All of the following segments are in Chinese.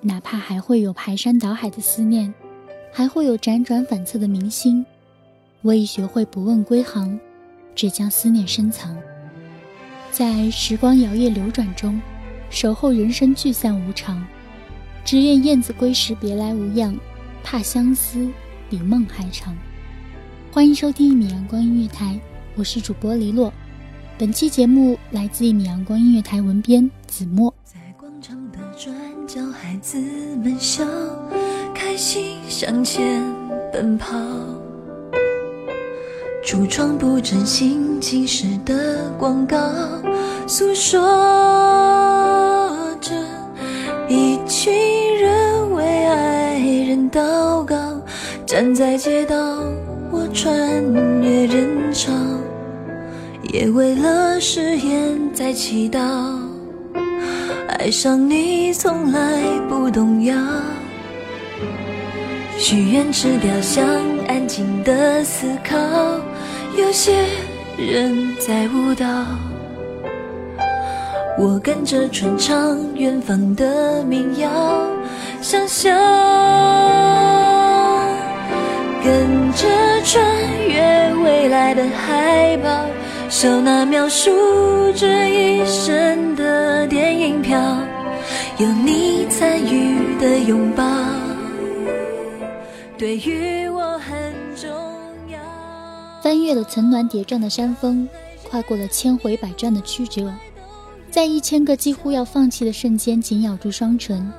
哪怕还会有排山倒海的思念，还会有辗转反侧的明星，我已学会不问归航，只将思念深藏，在时光摇曳流转中，守候人生聚散无常，只愿燕子归时别来无恙，怕相思比梦还长。欢迎收听一米阳光音乐台，我是主播黎洛。本期节目来自一米阳光音乐台文编子墨。小，孩子们笑，开心向前奔跑。橱窗布阵新奇时的广告，诉说着一群人为爱人祷告。站在街道，我穿越人潮。也为了誓言在祈祷，爱上你从来不动摇。许愿池雕像，安静的思考。有些人在舞蹈，我跟着传唱远方的民谣，想象跟着穿越未来的海报。手拿描述这一生的电影票，有你参与的拥抱，对于我很重要。翻越了层峦叠嶂的山峰，跨过了千回百转的曲折，在一千个几乎要放弃的瞬间紧咬住双唇，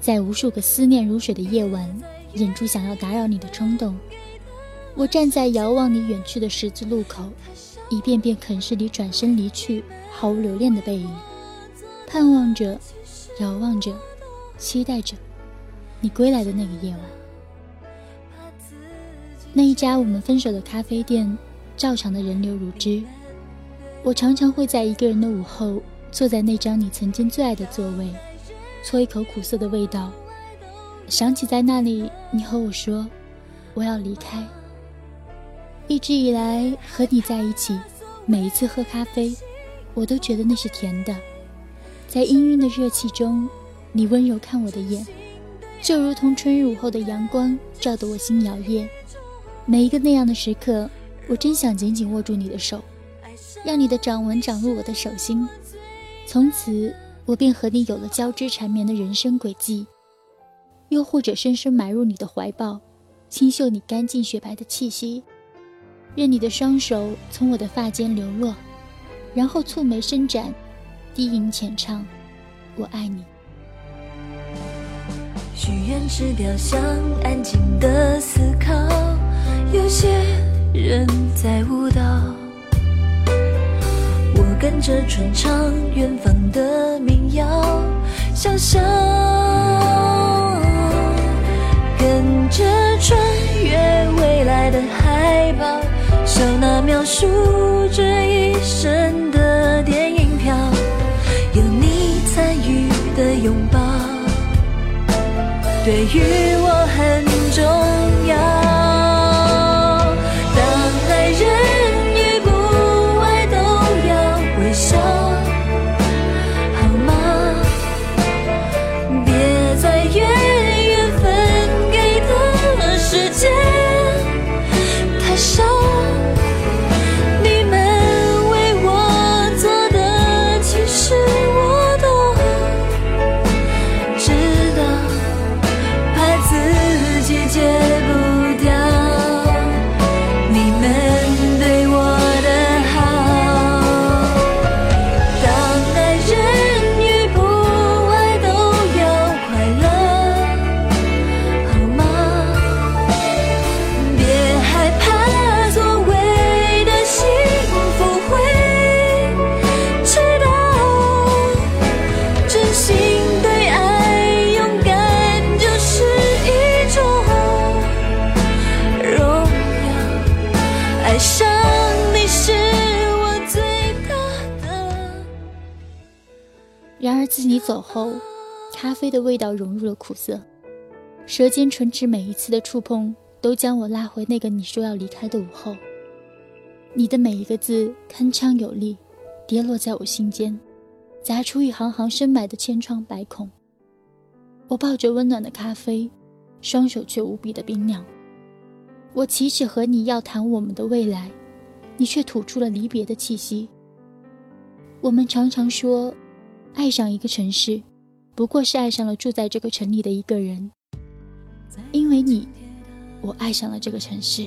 在无数个思念如水的夜晚，忍住想要打扰你的冲动。我站在遥望你远去的十字路口。一遍遍啃噬你转身离去、毫无留恋的背影，盼望着、遥望着、期待着你归来的那个夜晚。那一家我们分手的咖啡店，照常的人流如织。我常常会在一个人的午后，坐在那张你曾经最爱的座位，搓一口苦涩的味道，想起在那里你和我说：“我要离开。”一直以来和你在一起，每一次喝咖啡，我都觉得那是甜的。在氤氲的热气中，你温柔看我的眼，就如同春日午后的阳光，照得我心摇曳。每一个那样的时刻，我真想紧紧握住你的手，让你的掌纹长入我的手心。从此，我便和你有了交织缠绵的人生轨迹。又或者深深埋入你的怀抱，清嗅你干净雪白的气息。任你的双手从我的发间流落，然后蹙眉伸展，低吟浅唱：“我爱你。”许愿池雕像，安静的思考。有些人在舞蹈，我跟着传唱远方的民谣，想象跟着穿越未来的海报。手拿描述这一生的电影票，有你参与的拥抱，对于我很自你走后，咖啡的味道融入了苦涩，舌尖唇齿每一次的触碰，都将我拉回那个你说要离开的午后。你的每一个字铿锵有力，跌落在我心间，砸出一行行深埋的千疮百孔。我抱着温暖的咖啡，双手却无比的冰凉。我启齿和你要谈我们的未来，你却吐出了离别的气息。我们常常说。爱上一个城市，不过是爱上了住在这个城里的一个人。因为你，我爱上了这个城市。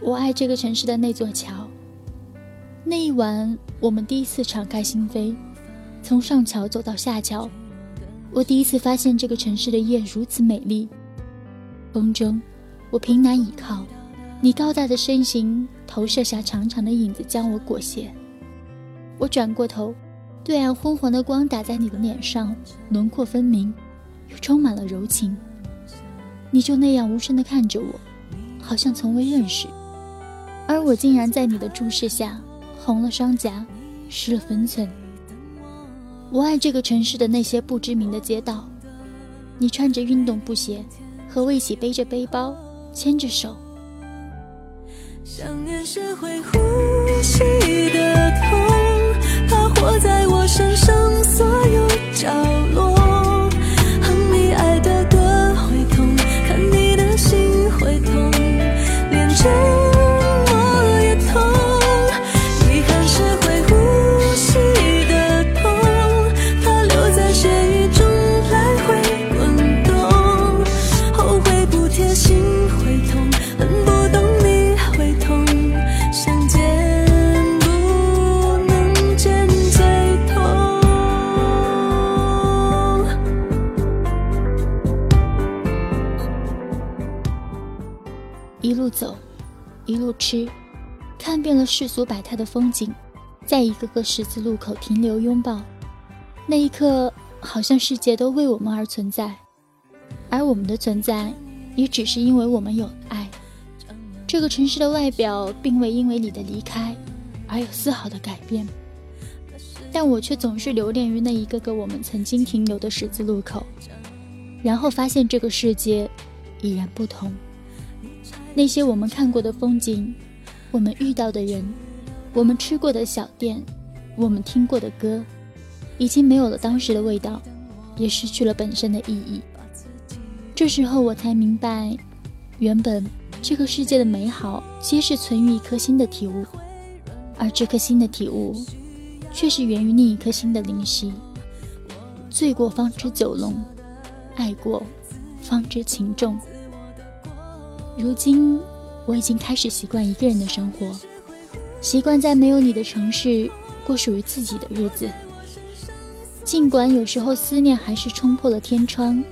我爱这个城市的那座桥。那一晚，我们第一次敞开心扉，从上桥走到下桥。我第一次发现这个城市的夜如此美丽。风中，我凭南倚靠，你高大的身形投射下长长的影子，将我裹挟。我转过头。对岸昏黄的光打在你的脸上，轮廓分明，又充满了柔情。你就那样无声地看着我，好像从未认识，而我竟然在你的注视下红了双颊，失了分寸。我爱这个城市的那些不知名的街道，你穿着运动布鞋，和我一起背着背包，牵着手。想念是会呼吸的。活在我身上所有角落，哼你爱的歌会痛，看你的心会痛，连着。一路走，一路吃，看遍了世俗百态的风景，在一个个十字路口停留拥抱。那一刻，好像世界都为我们而存在，而我们的存在，也只是因为我们有爱。这个城市的外表，并未因为你的离开而有丝毫的改变，但我却总是留恋于那一个个我们曾经停留的十字路口，然后发现这个世界已然不同。那些我们看过的风景，我们遇到的人，我们吃过的小店，我们听过的歌，已经没有了当时的味道，也失去了本身的意义。这时候我才明白，原本这个世界的美好，皆是存于一颗心的体悟，而这颗心的体悟，却是源于另一颗心的灵犀。醉过方知酒浓，爱过方知情重。如今，我已经开始习惯一个人的生活，习惯在没有你的城市过属于自己的日子。尽管有时候思念还是冲破了天窗，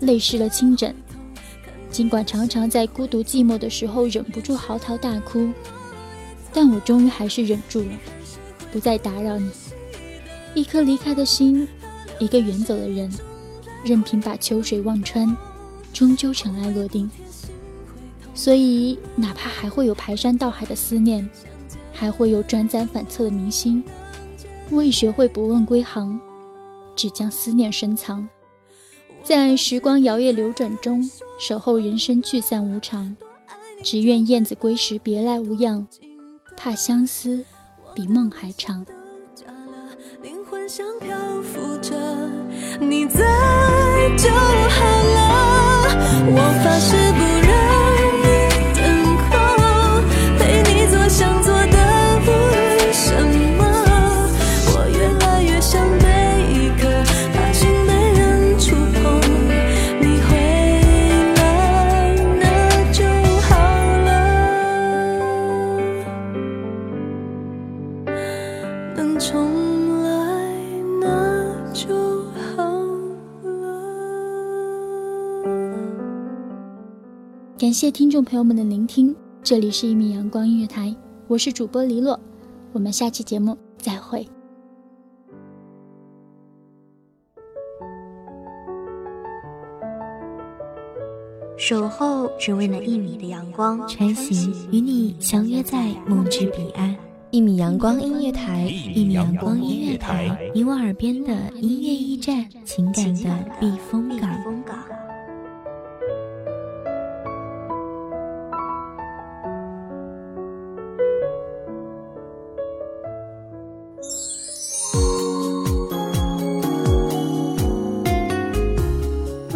泪湿了青枕；尽管常常在孤独寂寞的时候忍不住嚎啕大哭，但我终于还是忍住了，不再打扰你。一颗离开的心，一个远走的人，任凭把秋水望穿，终究尘埃落定。所以，哪怕还会有排山倒海的思念，还会有转载反侧的明星，我已学会不问归航，只将思念深藏。在时光摇曳流转中，守候人生聚散无常。只愿燕子归时别来无恙，怕相思比梦还长。灵魂像漂浮着，你在就好了。我发誓感谢听众朋友们的聆听，这里是一米阳光音乐台，我是主播黎洛，我们下期节目再会。守候只为那一米的阳光，穿行与你相约在梦之彼岸。一米阳光音乐台，一米阳光音乐台，你我耳边的音乐驿站，情感的避风港。